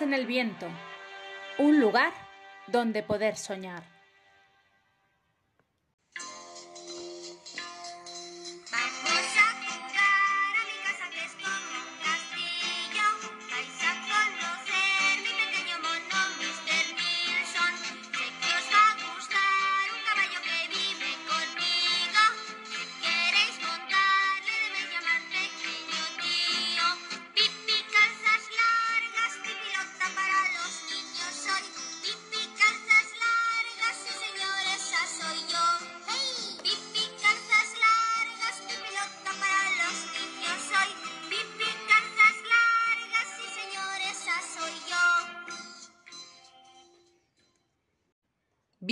En el viento. Un lugar donde poder soñar.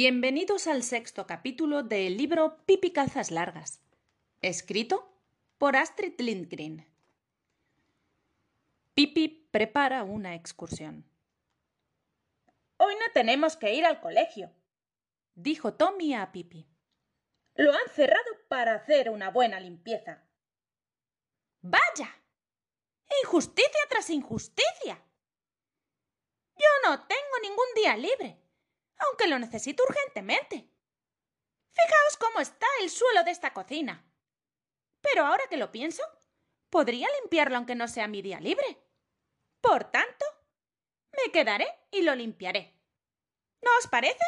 Bienvenidos al sexto capítulo del libro Pipi Calzas Largas, escrito por Astrid Lindgren. Pipi prepara una excursión. Hoy no tenemos que ir al colegio, dijo Tommy a Pipi. Lo han cerrado para hacer una buena limpieza. ¡Vaya! Injusticia tras injusticia. Yo no tengo ningún día libre aunque lo necesito urgentemente. Fijaos cómo está el suelo de esta cocina. Pero ahora que lo pienso, podría limpiarlo aunque no sea mi día libre. Por tanto, me quedaré y lo limpiaré. ¿No os parece?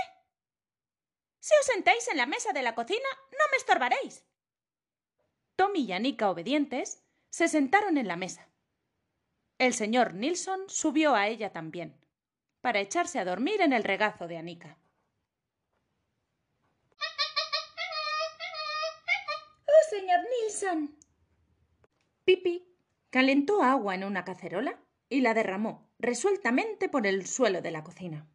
Si os sentáis en la mesa de la cocina, no me estorbaréis. Tommy y Anika, obedientes, se sentaron en la mesa. El señor Nilsson subió a ella también para echarse a dormir en el regazo de Anika. ¡Oh, señor Nilsson! Pipi calentó agua en una cacerola y la derramó resueltamente por el suelo de la cocina.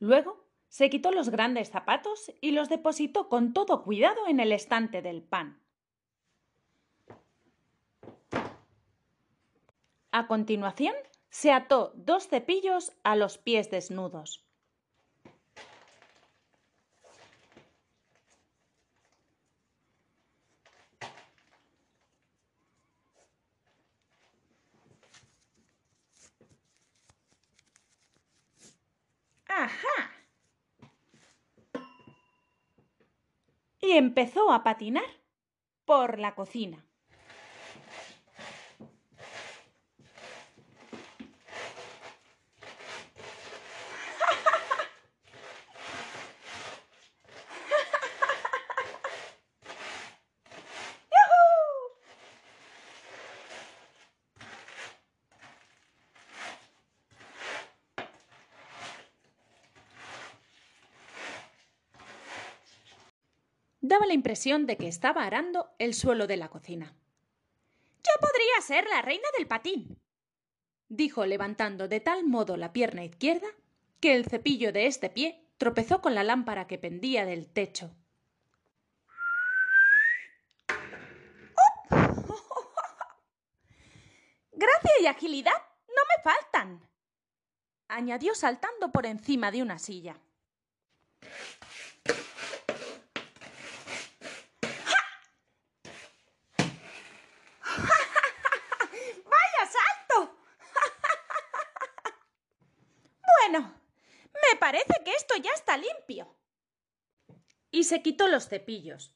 Luego se quitó los grandes zapatos y los depositó con todo cuidado en el estante del pan. A continuación, se ató dos cepillos a los pies desnudos. ¡Ajá! Y empezó a patinar por la cocina. La impresión de que estaba arando el suelo de la cocina. Yo podría ser la reina del patín, dijo levantando de tal modo la pierna izquierda que el cepillo de este pie tropezó con la lámpara que pendía del techo. Gracia y agilidad no me faltan, añadió saltando por encima de una silla. parece que esto ya limpio. Y se quitó los cepillos.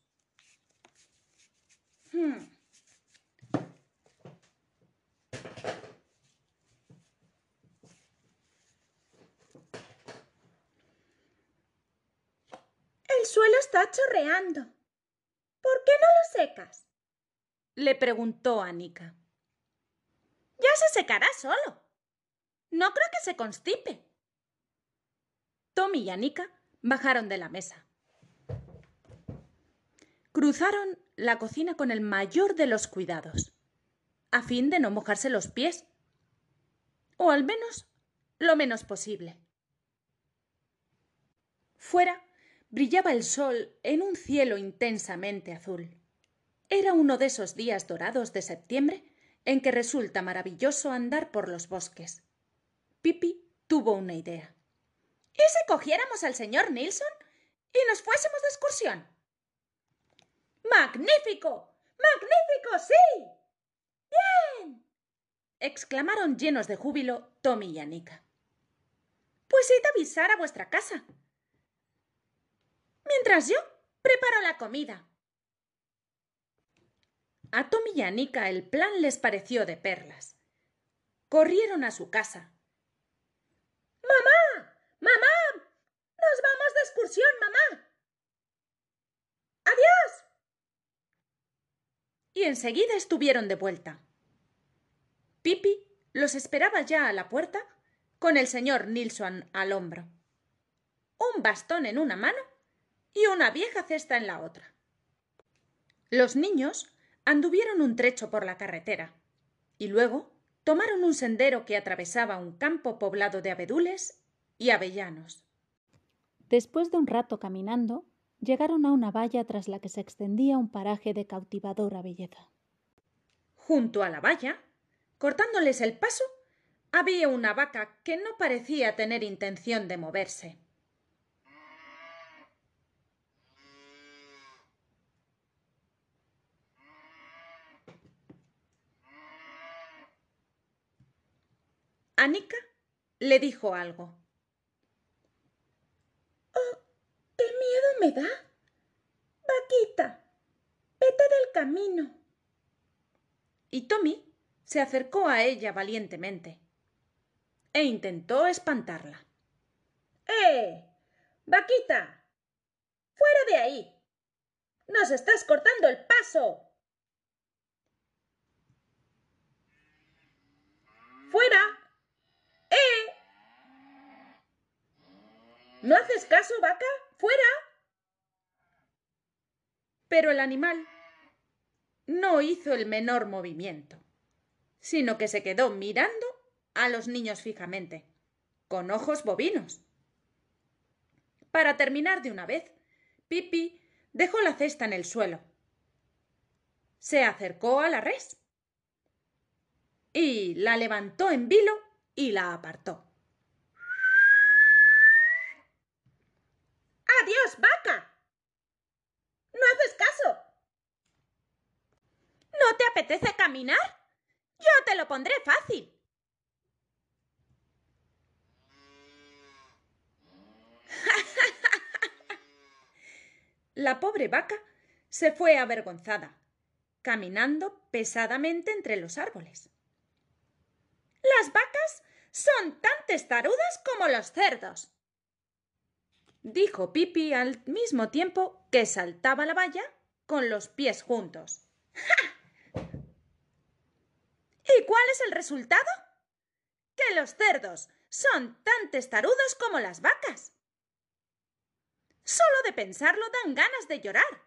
Hmm. El suelo está chorreando. ¿Por qué no lo secas? le preguntó Anika. Ya se secará solo. No creo que se constipe. Tommy y Anika bajaron de la mesa. Cruzaron la cocina con el mayor de los cuidados, a fin de no mojarse los pies, o al menos lo menos posible. Fuera brillaba el sol en un cielo intensamente azul. Era uno de esos días dorados de septiembre en que resulta maravilloso andar por los bosques. Pipi tuvo una idea. ¿Y si cogiéramos al señor Nilsson y nos fuésemos de excursión. ¡Magnífico! ¡Magnífico, sí! ¡Bien! exclamaron llenos de júbilo Tommy y Anika. Pues id a avisar a vuestra casa. Mientras yo preparo la comida. A Tommy y Anika el plan les pareció de perlas. Corrieron a su casa. ¡Mamá! ¡Mamá! ¡Nos vamos de excursión, mamá! ¡Adiós! Y enseguida estuvieron de vuelta. Pipi los esperaba ya a la puerta con el señor Nilsson al hombro, un bastón en una mano y una vieja cesta en la otra. Los niños anduvieron un trecho por la carretera y luego tomaron un sendero que atravesaba un campo poblado de abedules y avellanos. Después de un rato caminando, llegaron a una valla tras la que se extendía un paraje de cautivadora belleza. Junto a la valla, cortándoles el paso, había una vaca que no parecía tener intención de moverse. Anika le dijo algo. Oh, qué miedo me da. Vaquita, vete del camino. Y Tommy se acercó a ella valientemente e intentó espantarla. ¡Eh! Vaquita. Fuera de ahí. Nos estás cortando el paso. Fuera. ¡Eh! ¿No haces caso, vaca? ¡Fuera! Pero el animal no hizo el menor movimiento, sino que se quedó mirando a los niños fijamente, con ojos bovinos. Para terminar de una vez, Pipi dejó la cesta en el suelo. Se acercó a la res y la levantó en vilo y la apartó. ¡Adiós, vaca! ¡No haces caso! ¿No te apetece caminar? Yo te lo pondré fácil. La pobre vaca se fue avergonzada, caminando pesadamente entre los árboles. Las vacas son tan testarudas como los cerdos, dijo Pipi al mismo tiempo que saltaba la valla con los pies juntos. ¿Y cuál es el resultado? Que los cerdos son tan testarudos como las vacas. Solo de pensarlo dan ganas de llorar.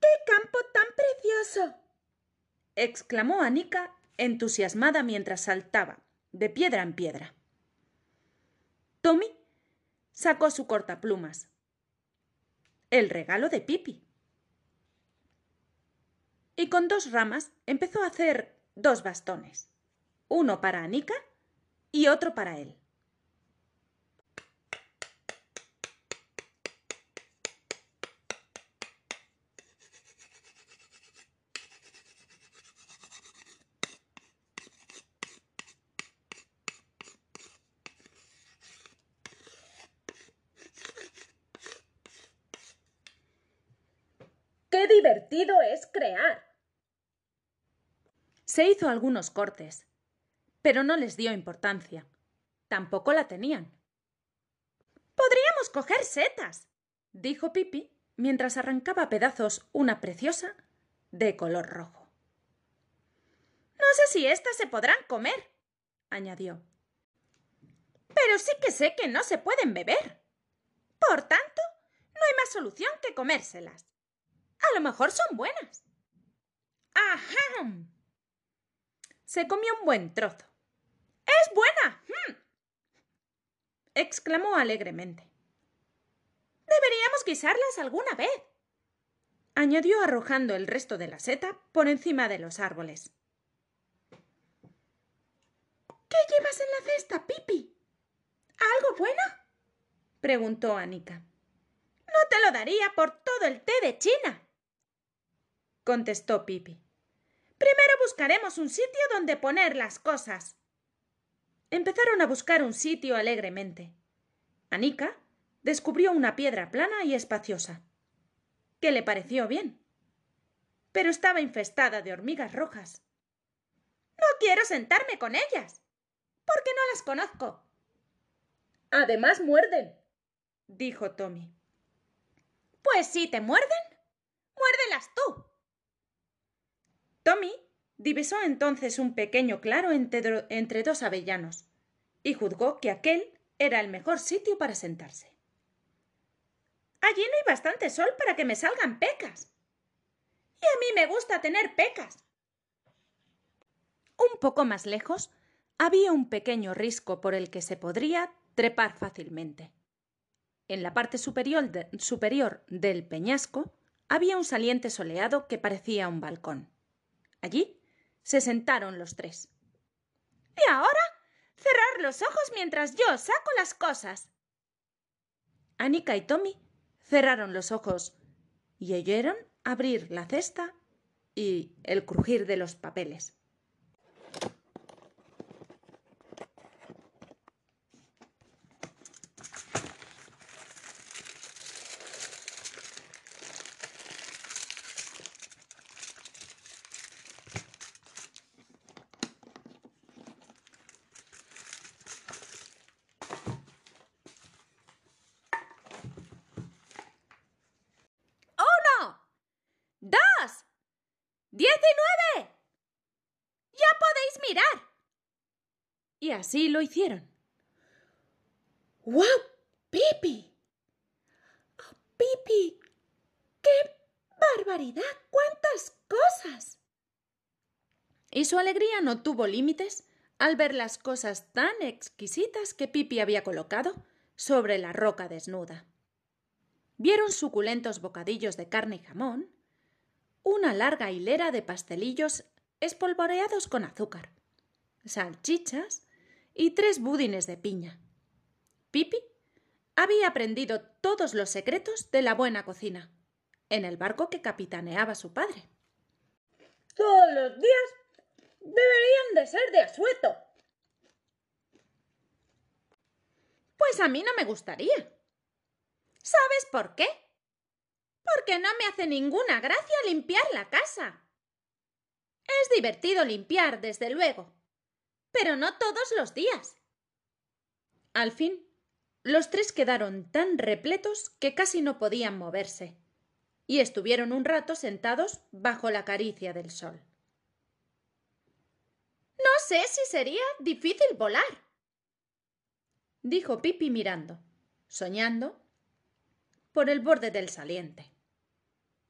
¡Qué campo tan precioso! exclamó Anika entusiasmada mientras saltaba, de piedra en piedra. Tommy sacó su cortaplumas. El regalo de Pipi. Y con dos ramas empezó a hacer dos bastones, uno para Anika y otro para él. ¡Qué divertido es crear! Se hizo algunos cortes, pero no les dio importancia. Tampoco la tenían. Podríamos coger setas, dijo Pipi mientras arrancaba pedazos una preciosa de color rojo. No sé si éstas se podrán comer, añadió. Pero sí que sé que no se pueden beber. Por tanto, no hay más solución que comérselas. A lo mejor son buenas. ¡Ajá! Se comió un buen trozo. ¡Es buena! ¡Mm! exclamó alegremente. Deberíamos guisarlas alguna vez, añadió arrojando el resto de la seta por encima de los árboles. ¿Qué llevas en la cesta, Pipi? ¿Algo bueno? preguntó Anika. No te lo daría por todo el té de China, contestó Pipi. Primero buscaremos un sitio donde poner las cosas. Empezaron a buscar un sitio alegremente. Anika descubrió una piedra plana y espaciosa, que le pareció bien. Pero estaba infestada de hormigas rojas. No quiero sentarme con ellas, porque no las conozco. Además muerden, dijo Tommy. Pues si te muerden, muérdelas tú. Tommy divisó entonces un pequeño claro entre, dos avellanos y juzgó que aquel era el mejor sitio para sentarse. Allí no hay bastante sol para que me salgan pecas. Y a mí me gusta tener pecas. Un poco más lejos había un pequeño risco por el que se podría trepar fácilmente. En la parte superior, superior del peñasco había un saliente soleado que parecía un balcón. Allí se sentaron los tres. ¿Y ahora? Cerrar los ojos mientras yo saco las cosas. Anika y Tommy cerraron los ojos y oyeron abrir la cesta y el crujir de los papeles. ¡Diecinueve! ¡Ya podéis mirar! Y así lo hicieron. ¡Guau! ¡Pipi! ¡Oh, ¡Pipi! ¡Qué barbaridad! ¡Cuántas cosas! Y su alegría no tuvo límites al ver las cosas tan exquisitas que Pipi había colocado sobre la roca desnuda. Vieron suculentos bocadillos de carne y jamón, una larga hilera de pastelillos espolvoreados con azúcar, salchichas y tres budines de piña. Pipi había aprendido todos los secretos de la buena cocina en el barco que capitaneaba su padre. Todos los días deberían de ser de asueto. Pues a mí no me gustaría. ¿Sabes por qué? porque no me hace ninguna gracia limpiar la casa. Es divertido limpiar, desde luego, pero no todos los días. Al fin, los tres quedaron tan repletos que casi no podían moverse, y estuvieron un rato sentados bajo la caricia del sol. No sé si sería difícil volar, dijo Pipi mirando, soñando, por el borde del saliente.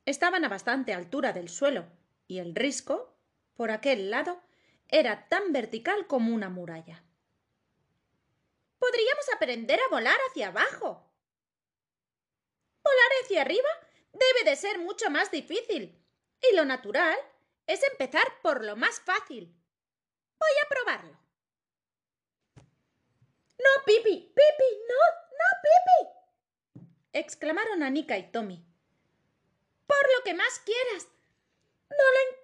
Estaban a bastante altura del suelo, y el risco, por aquel lado, era tan vertical como una muralla. Podríamos aprender a volar hacia abajo. Volar hacia arriba debe de ser mucho más difícil, y lo natural es empezar por lo más fácil. Voy a probarlo. No, Pipi, Pipi, no, no, Pipi. exclamaron Anika y Tommy por lo que más quieras. No lo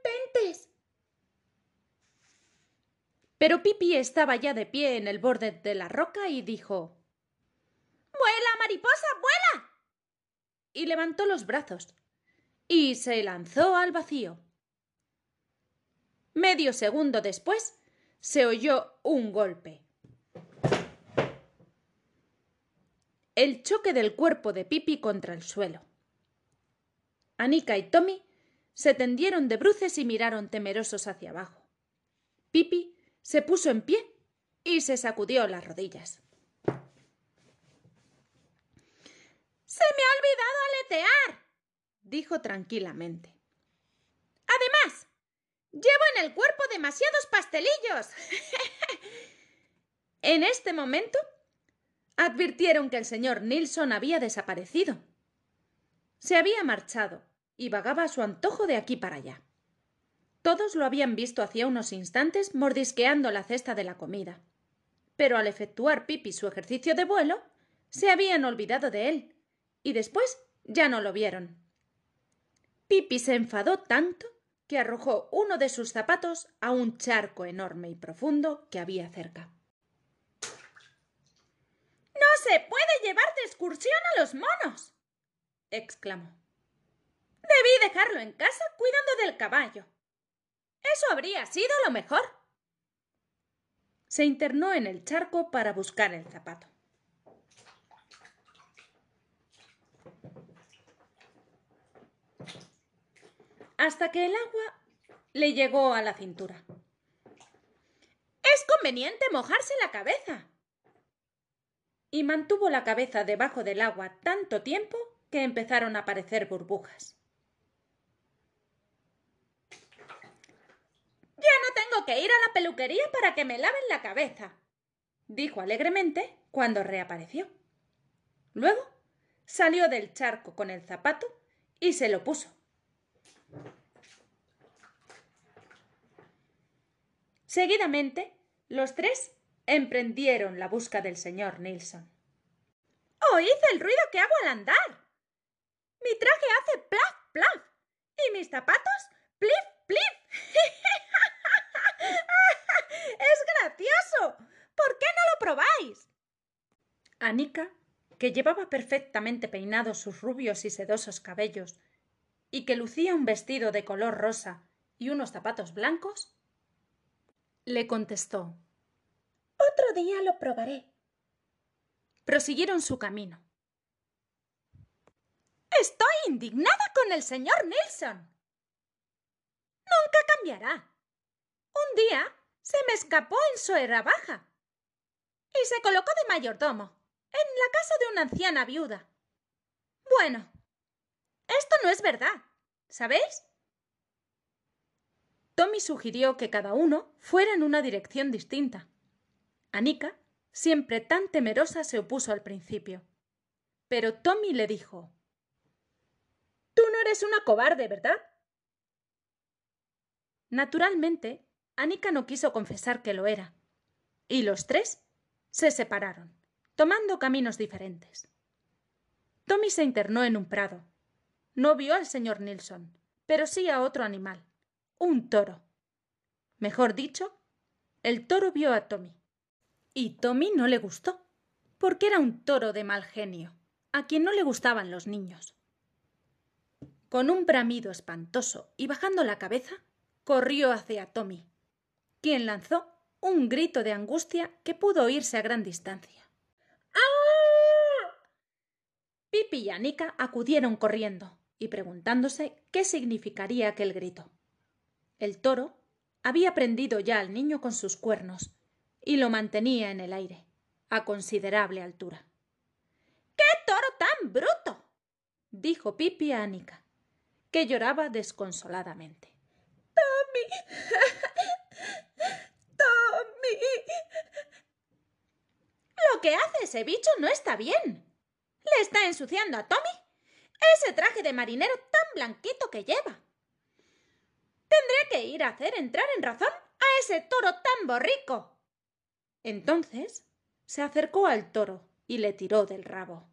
Pero Pipi estaba ya de pie en el borde de la roca y dijo ¡Vuela, mariposa, vuela! Y levantó los brazos y se lanzó al vacío. Medio segundo después se oyó un golpe. El choque del cuerpo de Pipi contra el suelo. Anika y Tommy se tendieron de bruces y miraron temerosos hacia abajo. Pipi se puso en pie y se sacudió las rodillas. Se me ha olvidado aletear, dijo tranquilamente. Además, llevo en el cuerpo demasiados pastelillos. en este momento advirtieron que el señor Nilsson había desaparecido se había marchado y vagaba a su antojo de aquí para allá. Todos lo habían visto hacía unos instantes mordisqueando la cesta de la comida. Pero al efectuar Pipi su ejercicio de vuelo, se habían olvidado de él y después ya no lo vieron. Pipi se enfadó tanto que arrojó uno de sus zapatos a un charco enorme y profundo que había cerca. No se puede llevar de excursión a los monos. exclamó. Debí dejarlo en casa cuidando del caballo. Eso habría sido lo mejor. Se internó en el charco para buscar el zapato. hasta que el agua le llegó a la cintura. Es conveniente mojarse la cabeza. Y mantuvo la cabeza debajo del agua tanto tiempo que empezaron a aparecer burbujas. Ya no tengo que ir a la peluquería para que me laven la cabeza, dijo alegremente cuando reapareció. Luego salió del charco con el zapato y se lo puso. Seguidamente, los tres emprendieron la busca del señor Nilsson. Oíd el ruido que hago al andar. Mi traje hace plaf, plaf. Y mis zapatos, plif, plif. ¡Es gracioso! ¿Por qué no lo probáis? Anika, que llevaba perfectamente peinados sus rubios y sedosos cabellos y que lucía un vestido de color rosa y unos zapatos blancos, le contestó Otro día lo probaré. Prosiguieron su camino. Estoy indignada con el señor Nilsson. Nunca cambiará. Un día se me escapó en Suera Baja y se colocó de mayordomo en la casa de una anciana viuda. Bueno, esto no es verdad, ¿sabéis? Tommy sugirió que cada uno fuera en una dirección distinta. Anika, siempre tan temerosa, se opuso al principio. Pero Tommy le dijo Tú no eres una cobarde, ¿verdad? Naturalmente, Anika no quiso confesar que lo era, y los tres se separaron, tomando caminos diferentes. Tommy se internó en un prado, no vio al señor Nilsson, pero sí a otro animal, un toro. Mejor dicho, el toro vio a Tommy. Y Tommy no le gustó, porque era un toro de mal genio, a quien no le gustaban los niños. Con un bramido espantoso y bajando la cabeza, corrió hacia Tommy, quien lanzó un grito de angustia que pudo oírse a gran distancia. ¡Ah! Pipi y Anika acudieron corriendo, y preguntándose qué significaría aquel grito. El toro había prendido ya al niño con sus cuernos y lo mantenía en el aire, a considerable altura. ¡Qué toro tan bruto! dijo Pipi a Anika, que lloraba desconsoladamente. Tommy. Lo que hace ese bicho no está bien. Le está ensuciando a Tommy ese traje de marinero tan blanquito que lleva. Tendré que ir a hacer entrar en razón a ese toro tan borrico. Entonces se acercó al toro y le tiró del rabo.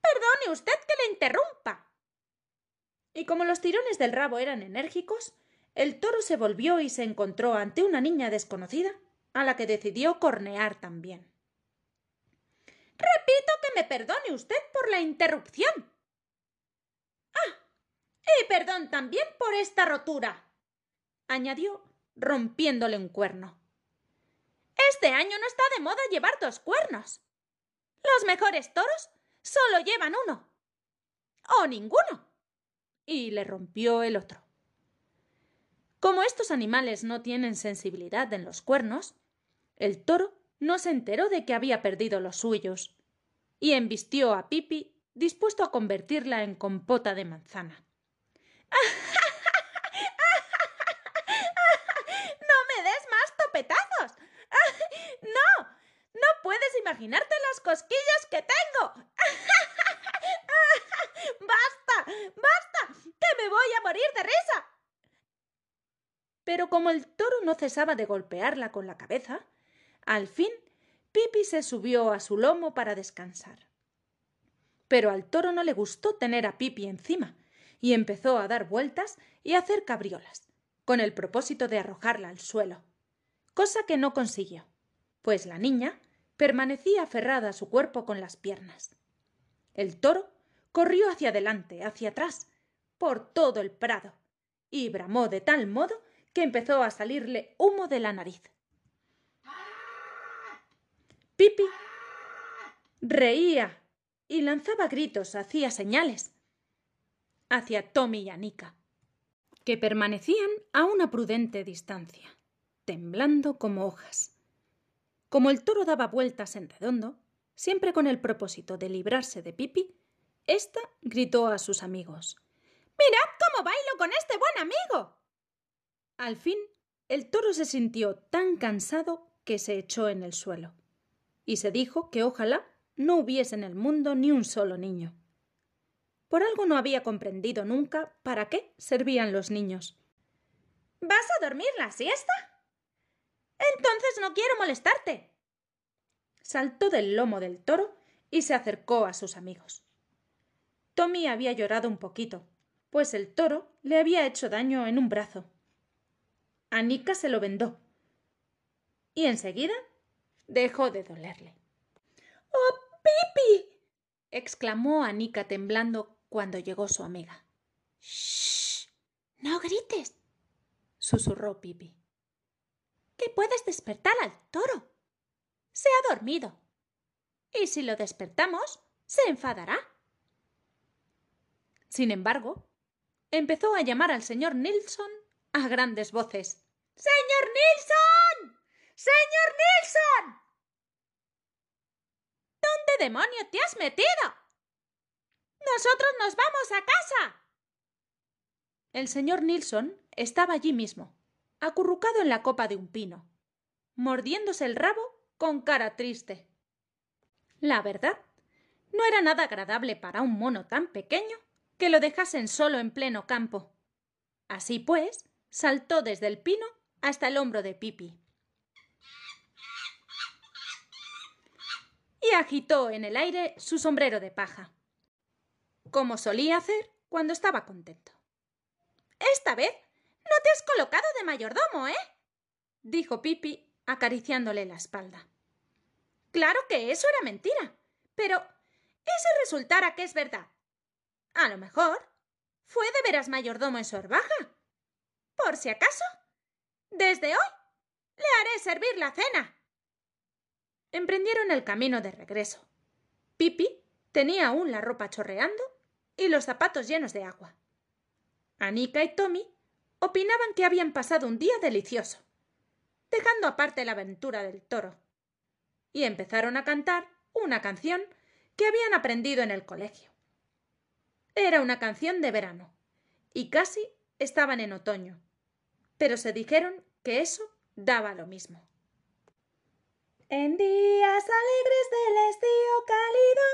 Perdone usted que le interrumpa. Y como los tirones del rabo eran enérgicos, el toro se volvió y se encontró ante una niña desconocida, a la que decidió cornear también. Repito que me perdone usted por la interrupción, y perdón también por esta rotura, añadió, rompiéndole un cuerno. Este año no está de moda llevar dos cuernos. Los mejores toros solo llevan uno. O ninguno. Y le rompió el otro. Como estos animales no tienen sensibilidad en los cuernos, el toro no se enteró de que había perdido los suyos y embistió a Pipi dispuesto a convertirla en compota de manzana. ¡No me des más topetazos! ¡No! ¡No puedes imaginarte las cosquillas que tengo! ¡Basta! ¡Basta! ¡Que me voy a morir de risa! Pero como el toro no cesaba de golpearla con la cabeza, al fin Pipi se subió a su lomo para descansar. Pero al toro no le gustó tener a Pipi encima, y empezó a dar vueltas y a hacer cabriolas, con el propósito de arrojarla al suelo, cosa que no consiguió, pues la niña permanecía aferrada a su cuerpo con las piernas. El toro corrió hacia adelante, hacia atrás, por todo el prado, y bramó de tal modo que empezó a salirle humo de la nariz. Pipi reía y lanzaba gritos, hacía señales hacia Tommy y Anika, que permanecían a una prudente distancia, temblando como hojas. Como el toro daba vueltas en redondo, siempre con el propósito de librarse de Pipi, ésta gritó a sus amigos Mirad cómo bailo con este buen amigo. Al fin, el toro se sintió tan cansado que se echó en el suelo, y se dijo que ojalá no hubiese en el mundo ni un solo niño. Por algo no había comprendido nunca para qué servían los niños. ¿Vas a dormir la siesta? Entonces no quiero molestarte. Saltó del lomo del toro y se acercó a sus amigos. Tommy había llorado un poquito, pues el toro le había hecho daño en un brazo. Anika se lo vendó y enseguida dejó de dolerle. ¡Oh, Pipi! exclamó Anika temblando cuando llegó su amiga. ¡Shh! No grites, susurró Pipi. Que puedes despertar al toro. Se ha dormido. Y si lo despertamos, se enfadará. Sin embargo, empezó a llamar al señor Nilsson a grandes voces. ¡Señor Nilsson! ¡Señor Nilsson! ¿Dónde demonio te has metido? Nosotros nos vamos a casa. El señor Nilsson estaba allí mismo, acurrucado en la copa de un pino, mordiéndose el rabo con cara triste. La verdad, no era nada agradable para un mono tan pequeño que lo dejasen solo en pleno campo. Así pues, saltó desde el pino hasta el hombro de Pipi. Y agitó en el aire su sombrero de paja, como solía hacer cuando estaba contento. Esta vez no te has colocado de mayordomo, ¿eh? dijo Pipi acariciándole la espalda. Claro que eso era mentira, pero ese resultara que es verdad. A lo mejor fue de veras mayordomo en su. Por si acaso, desde hoy le haré servir la cena. Emprendieron el camino de regreso. Pipi tenía aún la ropa chorreando y los zapatos llenos de agua. Anika y Tommy opinaban que habían pasado un día delicioso, dejando aparte la aventura del toro, y empezaron a cantar una canción que habían aprendido en el colegio. Era una canción de verano, y casi estaban en otoño, pero se dijeron que eso daba lo mismo. En días alegres del estío cálido,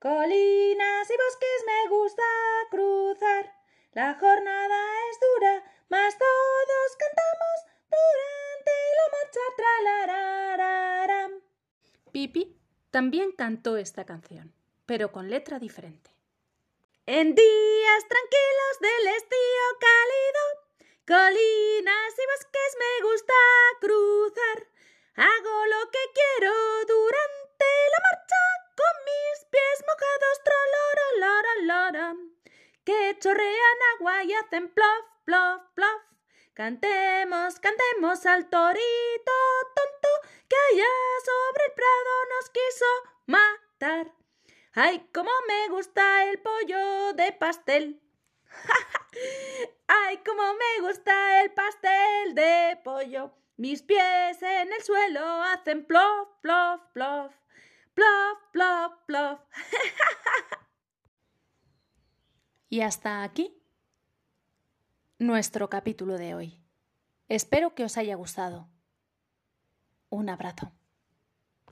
colinas y bosques me gusta cruzar. La jornada es dura, mas todos cantamos durante la marcha tralarararam. Pipi también cantó esta canción, pero con letra diferente. En días tranquilos del estío cálido, colinas y bosques me gusta cruzar. Hago y hacen plof, plof, plof. Cantemos, cantemos al torito tonto que allá sobre el prado nos quiso matar. ¡Ay, cómo me gusta el pollo de pastel! ¡Ay, cómo me gusta el pastel de pollo! Mis pies en el suelo hacen plof, plof, plof. Plof, plof, plof. y hasta aquí nuestro capítulo de hoy. Espero que os haya gustado. Un abrazo.